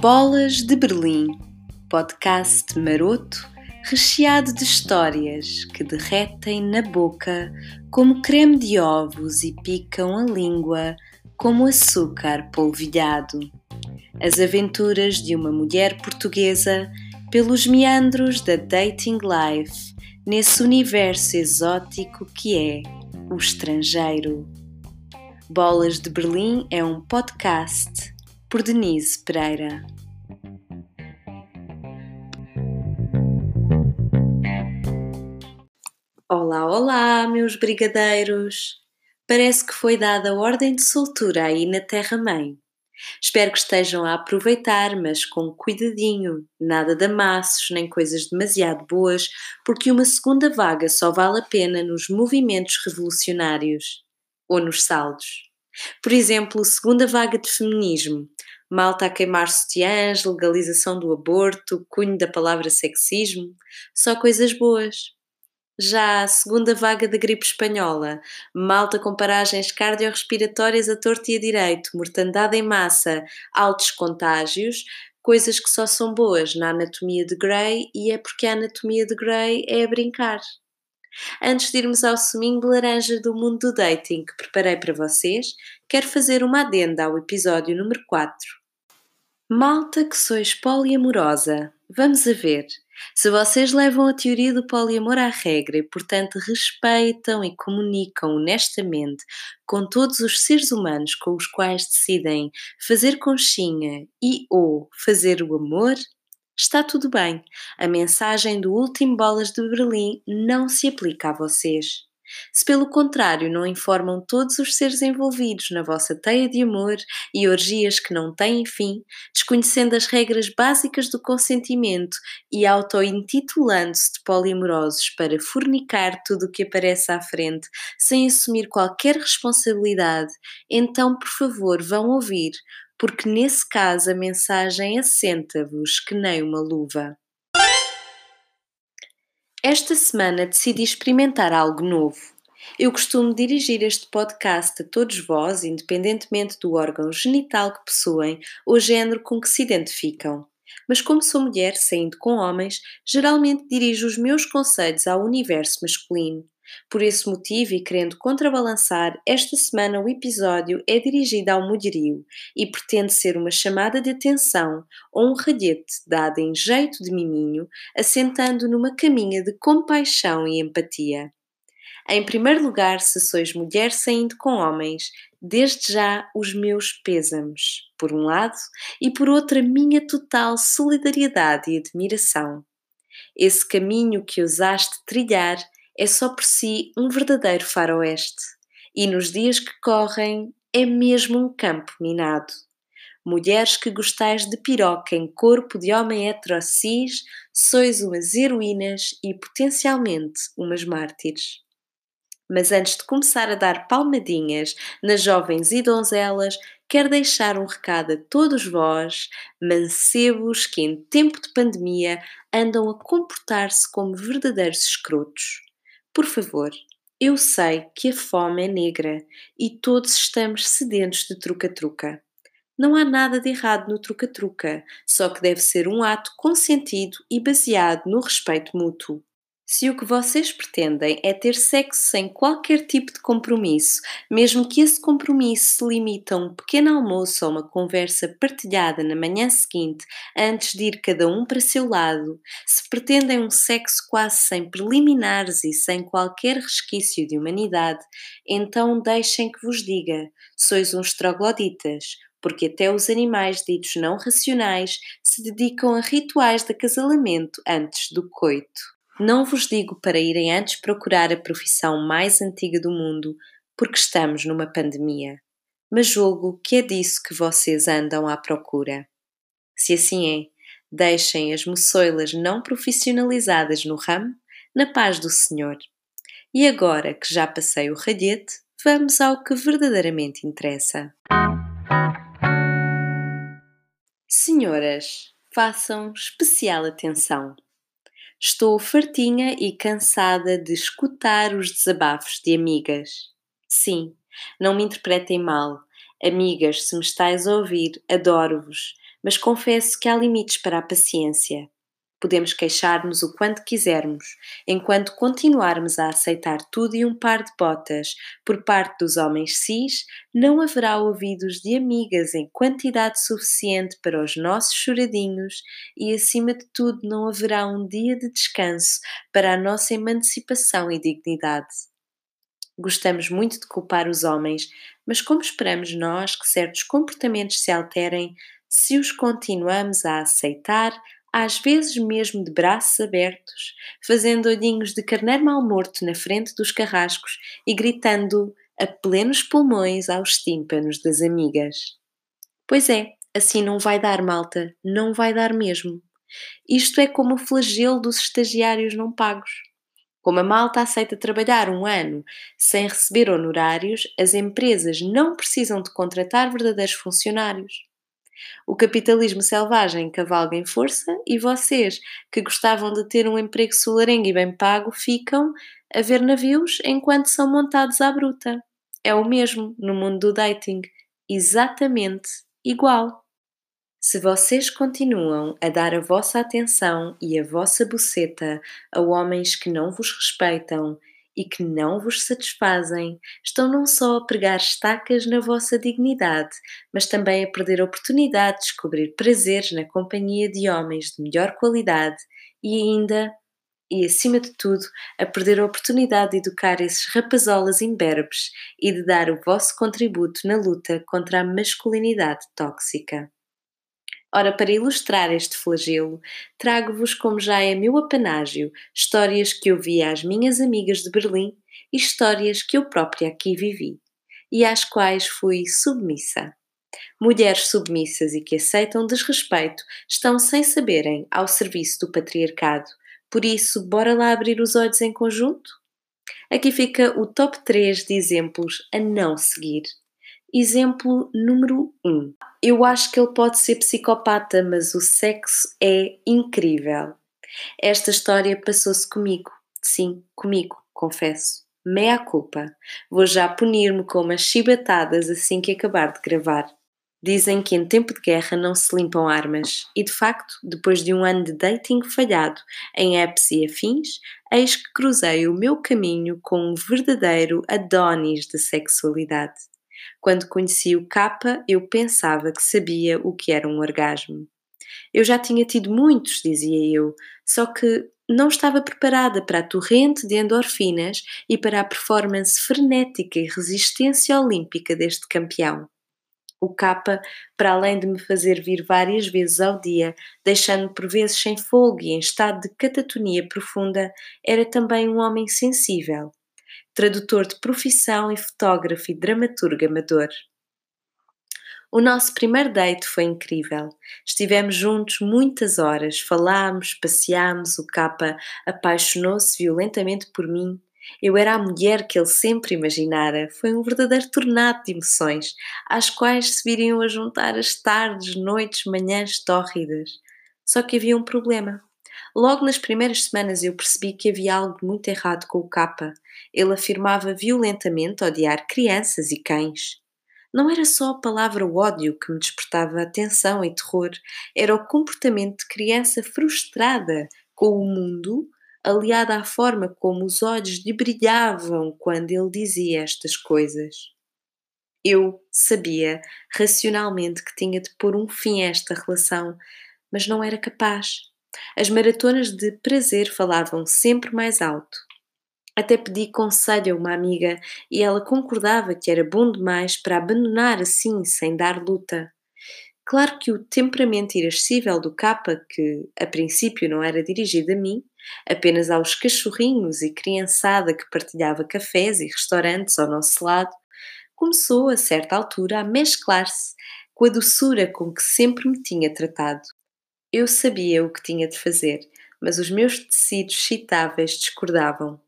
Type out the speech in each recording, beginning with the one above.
Bolas de Berlim, podcast maroto recheado de histórias que derretem na boca como creme de ovos e picam a língua como açúcar polvilhado. As aventuras de uma mulher portuguesa pelos meandros da dating life nesse universo exótico que é o estrangeiro. Bolas de Berlim é um podcast por Denise Pereira. Olá, olá, meus brigadeiros! Parece que foi dada a ordem de soltura aí na Terra-mãe. Espero que estejam a aproveitar, mas com cuidadinho, nada de amassos nem coisas demasiado boas, porque uma segunda vaga só vale a pena nos movimentos revolucionários ou nos saldos. Por exemplo, segunda vaga de feminismo, malta a queimar sutiãs, legalização do aborto, cunho da palavra sexismo, só coisas boas. Já a segunda vaga da gripe espanhola, malta com paragens cardiorrespiratórias a torto e a direito, mortandade em massa, altos contágios, coisas que só são boas na anatomia de Grey e é porque a anatomia de Grey é a brincar. Antes de irmos ao suminho laranja do mundo do dating que preparei para vocês, quero fazer uma adenda ao episódio número 4. Malta que sois poliamorosa, vamos a ver. Se vocês levam a teoria do poliamor à regra e, portanto, respeitam e comunicam honestamente com todos os seres humanos com os quais decidem fazer conchinha e ou fazer o amor, está tudo bem. A mensagem do último Bolas de Berlim não se aplica a vocês. Se pelo contrário não informam todos os seres envolvidos na vossa teia de amor e orgias que não têm fim, desconhecendo as regras básicas do consentimento e auto-intitulando-se de polimorosos para fornicar tudo o que aparece à frente sem assumir qualquer responsabilidade, então por favor vão ouvir, porque nesse caso a mensagem assenta-vos que nem uma luva. Esta semana decidi experimentar algo novo. Eu costumo dirigir este podcast a todos vós, independentemente do órgão genital que possuem ou género com que se identificam. Mas como sou mulher saindo com homens, geralmente dirijo os meus conselhos ao universo masculino. Por esse motivo e querendo contrabalançar, esta semana o episódio é dirigido ao mulherio e pretende ser uma chamada de atenção ou um ralhete dado em jeito de miminho, assentando numa caminha de compaixão e empatia. Em primeiro lugar, se sois mulher saindo com homens, desde já os meus pêsames, por um lado, e por outro a minha total solidariedade e admiração. Esse caminho que usaste trilhar é só por si um verdadeiro faroeste, e nos dias que correm é mesmo um campo minado. Mulheres que gostais de piroca em corpo de homem heterocis, sois umas heroínas e potencialmente umas mártires. Mas antes de começar a dar palmadinhas nas jovens e donzelas, quero deixar um recado a todos vós, mancebos que em tempo de pandemia andam a comportar-se como verdadeiros escrotos. Por favor, eu sei que a fome é negra e todos estamos sedentos de truca-truca. Não há nada de errado no truca-truca, só que deve ser um ato consentido e baseado no respeito mútuo. Se o que vocês pretendem é ter sexo sem qualquer tipo de compromisso, mesmo que esse compromisso se limite a um pequeno almoço ou uma conversa partilhada na manhã seguinte, antes de ir cada um para seu lado, se pretendem um sexo quase sem preliminares e sem qualquer resquício de humanidade, então deixem que vos diga: sois uns trogloditas, porque até os animais ditos não racionais se dedicam a rituais de acasalamento antes do coito. Não vos digo para irem antes procurar a profissão mais antiga do mundo, porque estamos numa pandemia, mas julgo que é disso que vocês andam à procura. Se assim é, deixem as moçoilas não profissionalizadas no ramo na paz do Senhor. E agora que já passei o ralhete, vamos ao que verdadeiramente interessa. Senhoras, façam especial atenção. Estou fartinha e cansada de escutar os desabafos de amigas. Sim, Não me interpretem mal. Amigas, se me estáis a ouvir, adoro-vos, mas confesso que há limites para a paciência. Podemos queixar-nos o quanto quisermos, enquanto continuarmos a aceitar tudo e um par de botas por parte dos homens cis, não haverá ouvidos de amigas em quantidade suficiente para os nossos choradinhos e, acima de tudo, não haverá um dia de descanso para a nossa emancipação e dignidade. Gostamos muito de culpar os homens, mas como esperamos nós que certos comportamentos se alterem se os continuamos a aceitar, às vezes mesmo de braços abertos, fazendo olhinhos de carneiro mal morto na frente dos carrascos e gritando a plenos pulmões aos tímpanos das amigas. Pois é, assim não vai dar, malta, não vai dar mesmo. Isto é como o flagelo dos estagiários não pagos. Como a malta aceita trabalhar um ano sem receber honorários, as empresas não precisam de contratar verdadeiros funcionários. O capitalismo selvagem cavalga em força e vocês, que gostavam de ter um emprego solarengo e bem pago, ficam a ver navios enquanto são montados à bruta. É o mesmo no mundo do dating. Exatamente igual. Se vocês continuam a dar a vossa atenção e a vossa buceta a homens que não vos respeitam e que não vos satisfazem, estão não só a pregar estacas na vossa dignidade, mas também a perder a oportunidade de descobrir prazeres na companhia de homens de melhor qualidade e ainda, e acima de tudo, a perder a oportunidade de educar esses rapazolas imberbes e de dar o vosso contributo na luta contra a masculinidade tóxica. Ora, para ilustrar este flagelo, trago-vos, como já é meu apanágio, histórias que eu vi às minhas amigas de Berlim e histórias que eu própria aqui vivi, e às quais fui submissa. Mulheres submissas e que aceitam desrespeito estão sem saberem ao serviço do patriarcado. Por isso, bora lá abrir os olhos em conjunto? Aqui fica o top 3 de exemplos a não seguir. Exemplo número 1. Um. Eu acho que ele pode ser psicopata, mas o sexo é incrível. Esta história passou-se comigo. Sim, comigo, confesso. Meia culpa. Vou já punir-me com umas chibatadas assim que acabar de gravar. Dizem que em tempo de guerra não se limpam armas, e de facto, depois de um ano de dating falhado em apps e afins, eis que cruzei o meu caminho com um verdadeiro Adonis de sexualidade. Quando conheci o Kappa, eu pensava que sabia o que era um orgasmo. Eu já tinha tido muitos, dizia eu, só que não estava preparada para a torrente de endorfinas e para a performance frenética e resistência olímpica deste campeão. O Kappa, para além de me fazer vir várias vezes ao dia, deixando-me por vezes sem folga e em estado de catatonia profunda, era também um homem sensível, tradutor de profissão e fotógrafo e dramaturgo amador. O nosso primeiro date foi incrível. Estivemos juntos muitas horas, falámos, passeámos, o capa apaixonou-se violentamente por mim. Eu era a mulher que ele sempre imaginara. Foi um verdadeiro tornado de emoções, às quais se viriam a juntar as tardes, noites, manhãs tórridas. Só que havia um problema. Logo nas primeiras semanas eu percebi que havia algo muito errado com o capa. Ele afirmava violentamente odiar crianças e cães. Não era só a palavra ódio que me despertava atenção e terror, era o comportamento de criança frustrada com o mundo, aliado à forma como os olhos lhe brilhavam quando ele dizia estas coisas. Eu sabia racionalmente que tinha de pôr um fim a esta relação, mas não era capaz. As maratonas de prazer falavam sempre mais alto. Até pedi conselho a uma amiga e ela concordava que era bom demais para abandonar assim, sem dar luta. Claro que o temperamento irascível do capa, que a princípio não era dirigido a mim, apenas aos cachorrinhos e criançada que partilhava cafés e restaurantes ao nosso lado, começou a certa altura a mesclar-se com a doçura com que sempre me tinha tratado. Eu sabia o que tinha de fazer, mas os meus tecidos excitáveis discordavam.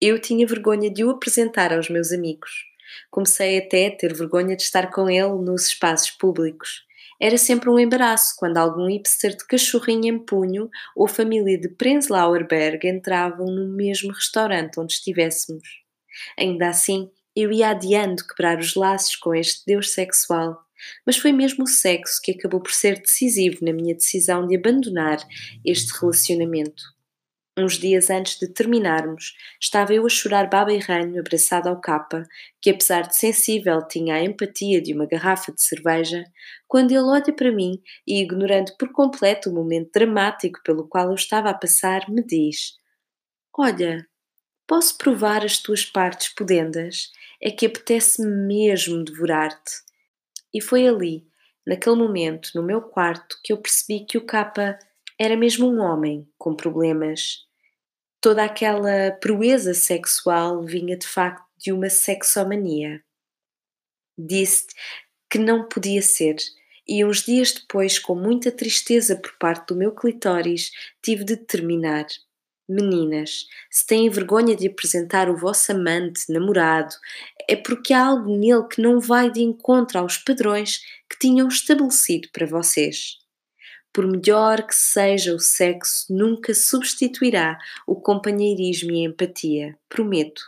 Eu tinha vergonha de o apresentar aos meus amigos. Comecei até a ter vergonha de estar com ele nos espaços públicos. Era sempre um embaraço quando algum hipster de cachorrinho em punho ou família de Prenzlauer Berg entravam no mesmo restaurante onde estivéssemos. Ainda assim, Eu ia adiando quebrar os laços com este Deus sexual, mas foi mesmo o sexo que acabou por ser decisivo na minha decisão de abandonar este relacionamento. Uns dias antes de terminarmos, estava eu a chorar baba e ranho abraçada ao capa, que apesar de sensível tinha a empatia de uma garrafa de cerveja, quando ele olha para mim e, ignorando por completo o momento dramático pelo qual eu estava a passar, me diz: Olha, posso provar as tuas partes pudendas? É que apetece-me mesmo devorar-te. E foi ali, naquele momento, no meu quarto, que eu percebi que o capa era mesmo um homem com problemas toda aquela proeza sexual vinha de facto de uma sexomania. Disse que não podia ser, e uns dias depois, com muita tristeza por parte do meu clitóris, tive de terminar. Meninas, se têm vergonha de apresentar o vosso amante, namorado, é porque há algo nele que não vai de encontro aos padrões que tinham estabelecido para vocês. Por melhor que seja o sexo, nunca substituirá o companheirismo e a empatia, prometo.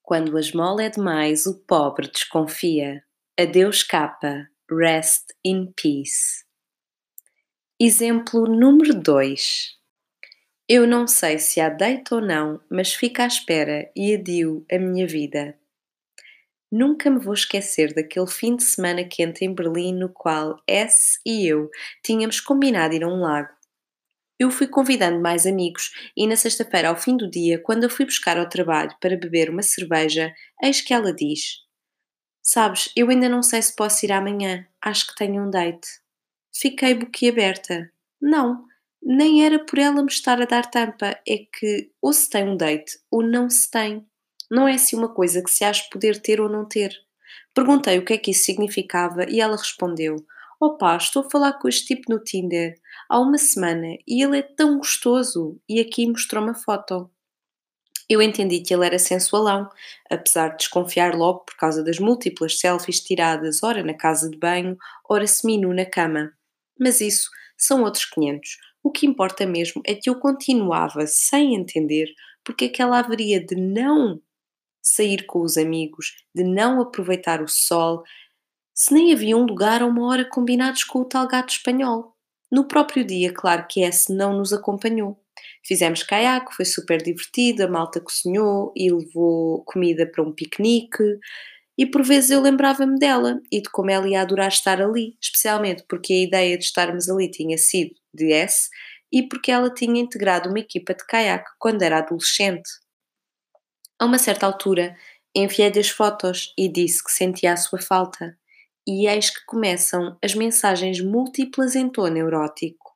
Quando a esmola é demais, o pobre desconfia. Adeus capa, rest in peace. Exemplo número 2. Eu não sei se há date ou não, mas fico à espera e adio a minha vida. Nunca me vou esquecer daquele fim de semana quente em Berlim no qual S e eu tínhamos combinado ir a um lago. Eu fui convidando mais amigos e na sexta-feira, ao fim do dia, quando eu fui buscar ao trabalho para beber uma cerveja, eis que ela diz: Sabes, eu ainda não sei se posso ir amanhã, acho que tenho um date. Fiquei boquiaberta. Não, nem era por ela me estar a dar tampa, é que ou se tem um date ou não se tem. Não é assim uma coisa que se acha poder ter ou não ter. Perguntei o que é que isso significava e ela respondeu: Opa, estou a falar com este tipo no Tinder há uma semana e ele é tão gostoso. E aqui mostrou uma foto. Eu entendi que ele era sensualão, apesar de desconfiar logo por causa das múltiplas selfies tiradas, ora na casa de banho, ora seminu na cama. Mas isso são outros 500. O que importa mesmo é que eu continuava sem entender porque é que ela haveria de não sair com os amigos, de não aproveitar o sol, se nem havia um lugar ou uma hora combinados com o tal gato espanhol. No próprio dia, claro que esse não nos acompanhou. Fizemos caiaque, foi super divertido, a malta cozinhou e levou comida para um piquenique. E por vezes eu lembrava-me dela e de como ela ia adorar estar ali, especialmente porque a ideia de estarmos ali tinha sido de S e porque ela tinha integrado uma equipa de caiaque quando era adolescente. A uma certa altura, enviei-lhe as fotos e disse que sentia a sua falta. E eis que começam as mensagens múltiplas em tom neurótico.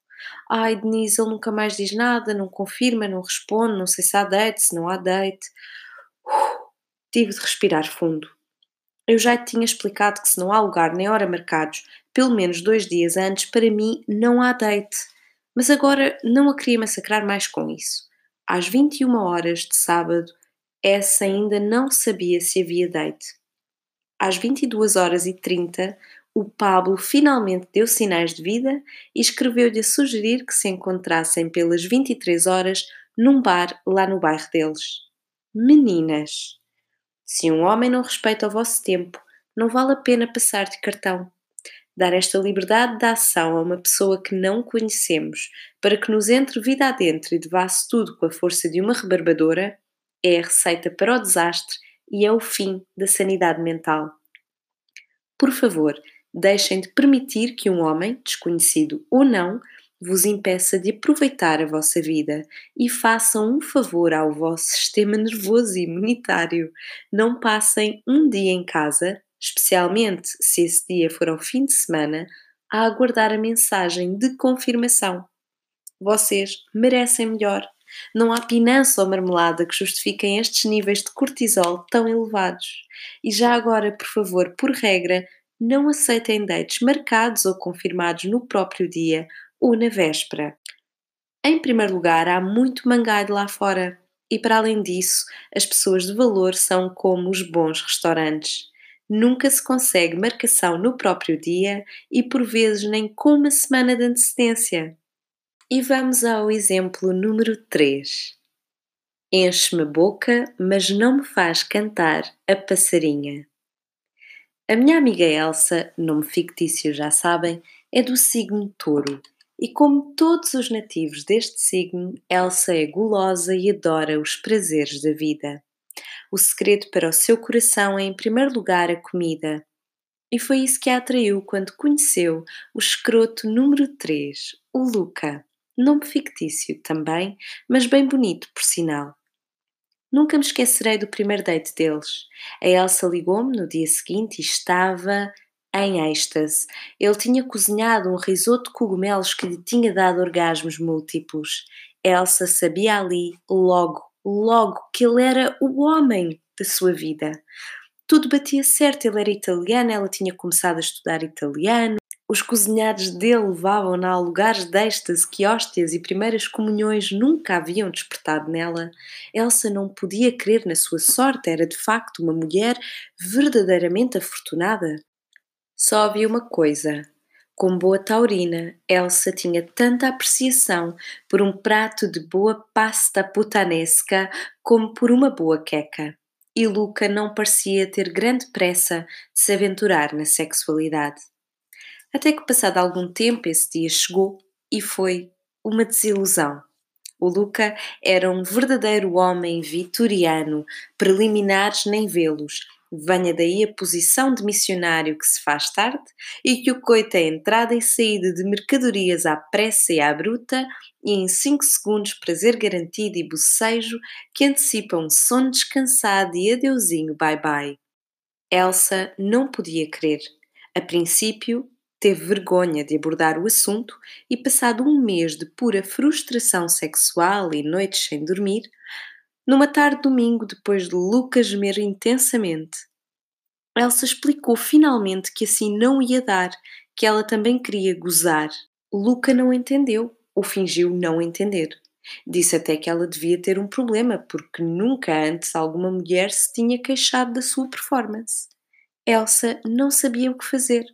Ai, Denise, ele nunca mais diz nada, não confirma, não responde, não sei se há date, se não há date. Uf, tive de respirar fundo. Eu já te tinha explicado que se não há lugar nem hora marcados, pelo menos dois dias antes, para mim não há date. Mas agora não a queria massacrar mais com isso. Às 21 horas de sábado, essa ainda não sabia se havia date. Às 22 horas e 30, o Pablo finalmente deu sinais de vida e escreveu-lhe a sugerir que se encontrassem pelas 23 horas num bar lá no bairro deles. Meninas, se um homem não respeita o vosso tempo, não vale a pena passar de cartão. Dar esta liberdade de ação a uma pessoa que não conhecemos para que nos entre vida adentro e devasse tudo com a força de uma rebarbadora é a receita para o desastre e é o fim da sanidade mental. Por favor, deixem de permitir que um homem, desconhecido ou não, vos impeça de aproveitar a vossa vida e façam um favor ao vosso sistema nervoso e imunitário. Não passem um dia em casa, especialmente se esse dia for ao fim de semana, a aguardar a mensagem de confirmação. Vocês merecem melhor. Não há pinança ou marmelada que justifiquem estes níveis de cortisol tão elevados. E já agora, por favor, por regra, não aceitem dates marcados ou confirmados no próprio dia ou na véspera. Em primeiro lugar, há muito mangalho lá fora. E para além disso, as pessoas de valor são como os bons restaurantes. Nunca se consegue marcação no próprio dia e por vezes nem com uma semana de antecedência. E vamos ao exemplo número 3. Enche-me a boca, mas não me faz cantar a passarinha. A minha amiga Elsa, nome fictício já sabem, é do signo touro. E como todos os nativos deste signo, Elsa é gulosa e adora os prazeres da vida. O segredo para o seu coração é, em primeiro lugar, a comida. E foi isso que a atraiu quando conheceu o escroto número 3, o Luca. Nome fictício também, mas bem bonito, por sinal. Nunca me esquecerei do primeiro date deles. A Elsa ligou-me no dia seguinte e estava em êxtase. Ele tinha cozinhado um risoto de cogumelos que lhe tinha dado orgasmos múltiplos. Elsa sabia ali, logo, logo, que ele era o homem da sua vida. Tudo batia certo, ele era italiano, ela tinha começado a estudar italiano, os cozinhados dele levavam-na a lugares destas que hóstias e primeiras comunhões nunca haviam despertado nela. Elsa não podia crer na sua sorte, era de facto uma mulher verdadeiramente afortunada. Só havia uma coisa. Com boa taurina, Elsa tinha tanta apreciação por um prato de boa pasta putanesca como por uma boa queca. E Luca não parecia ter grande pressa de se aventurar na sexualidade. Até que, passado algum tempo, esse dia chegou e foi uma desilusão. O Luca era um verdadeiro homem vitoriano, preliminares nem vê-los. Venha daí a posição de missionário que se faz tarde e que o coita a entrada e saída de mercadorias à pressa e à bruta e em cinco segundos prazer garantido e bocejo que antecipam um sono descansado e adeusinho bye-bye. Elsa não podia crer. A princípio, teve vergonha de abordar o assunto e, passado um mês de pura frustração sexual e noites sem dormir, numa tarde de domingo, depois de Lucas gemer intensamente, Elsa explicou finalmente que assim não ia dar, que ela também queria gozar. Luca não entendeu, ou fingiu não entender. Disse até que ela devia ter um problema, porque nunca antes alguma mulher se tinha queixado da sua performance. Elsa não sabia o que fazer.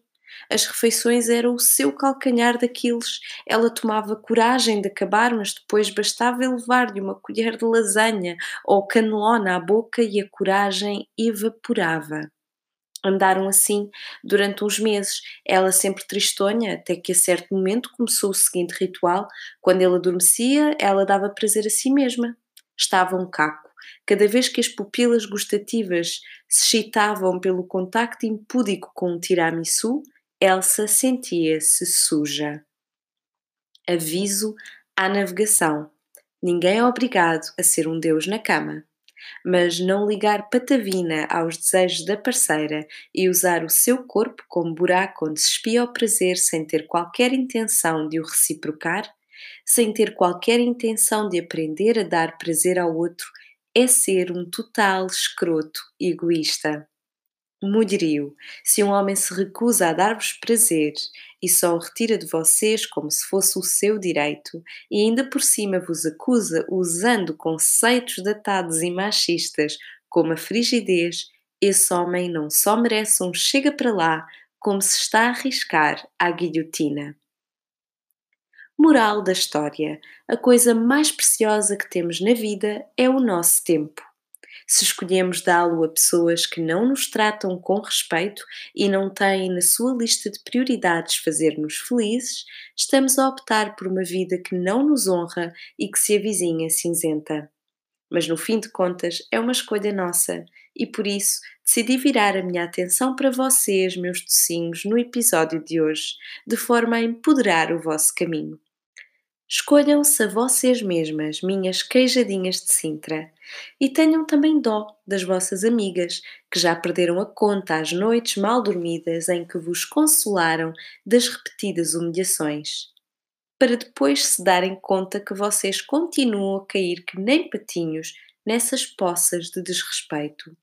As refeições eram o seu calcanhar daqueles. Ela tomava coragem de acabar, mas depois bastava levar-lhe uma colher de lasanha ou canelona à boca e a coragem evaporava. Andaram assim durante uns meses, ela sempre tristonha, até que a certo momento começou o seguinte ritual: quando ele adormecia, ela dava prazer a si mesma. Estava um caco. Cada vez que as pupilas gustativas se excitavam pelo contacto impúdico com um tiramisu, Elsa sentia-se suja. Aviso à navegação: ninguém é obrigado a ser um deus na cama, mas não ligar patavina aos desejos da parceira e usar o seu corpo como buraco onde se espia o prazer sem ter qualquer intenção de o reciprocar, sem ter qualquer intenção de aprender a dar prazer ao outro, é ser um total escroto egoísta. Mulherio, se um homem se recusa a dar-vos prazer e só o retira de vocês como se fosse o seu direito, e ainda por cima vos acusa usando conceitos datados e machistas como a frigidez, esse homem não só merece um chega para lá, como se está a arriscar à guilhotina. Moral da história: a coisa mais preciosa que temos na vida é o nosso tempo se escolhemos dá-lo a pessoas que não nos tratam com respeito e não têm na sua lista de prioridades fazer-nos felizes, estamos a optar por uma vida que não nos honra e que se avizinha cinzenta. Mas no fim de contas é uma escolha nossa e por isso decidi virar a minha atenção para vocês, meus docinhos, no episódio de hoje, de forma a empoderar o vosso caminho. Escolham-se a vocês mesmas, minhas queijadinhas de Sintra, e tenham também dó das vossas amigas que já perderam a conta às noites mal dormidas em que vos consolaram das repetidas humilhações, para depois se darem conta que vocês continuam a cair que nem patinhos nessas poças de desrespeito.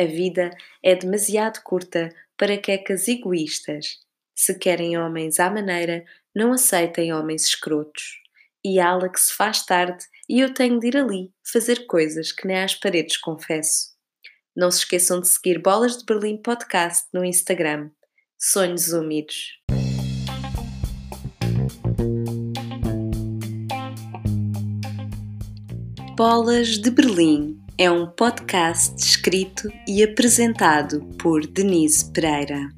A vida é demasiado curta para quecas egoístas. Se querem homens à maneira, não aceitem homens escrotos. E ala que se faz tarde e eu tenho de ir ali fazer coisas que nem às paredes confesso. Não se esqueçam de seguir Bolas de Berlim Podcast no Instagram. Sonhos úmidos. Bolas de Berlim é um podcast escrito e apresentado por Denise Pereira.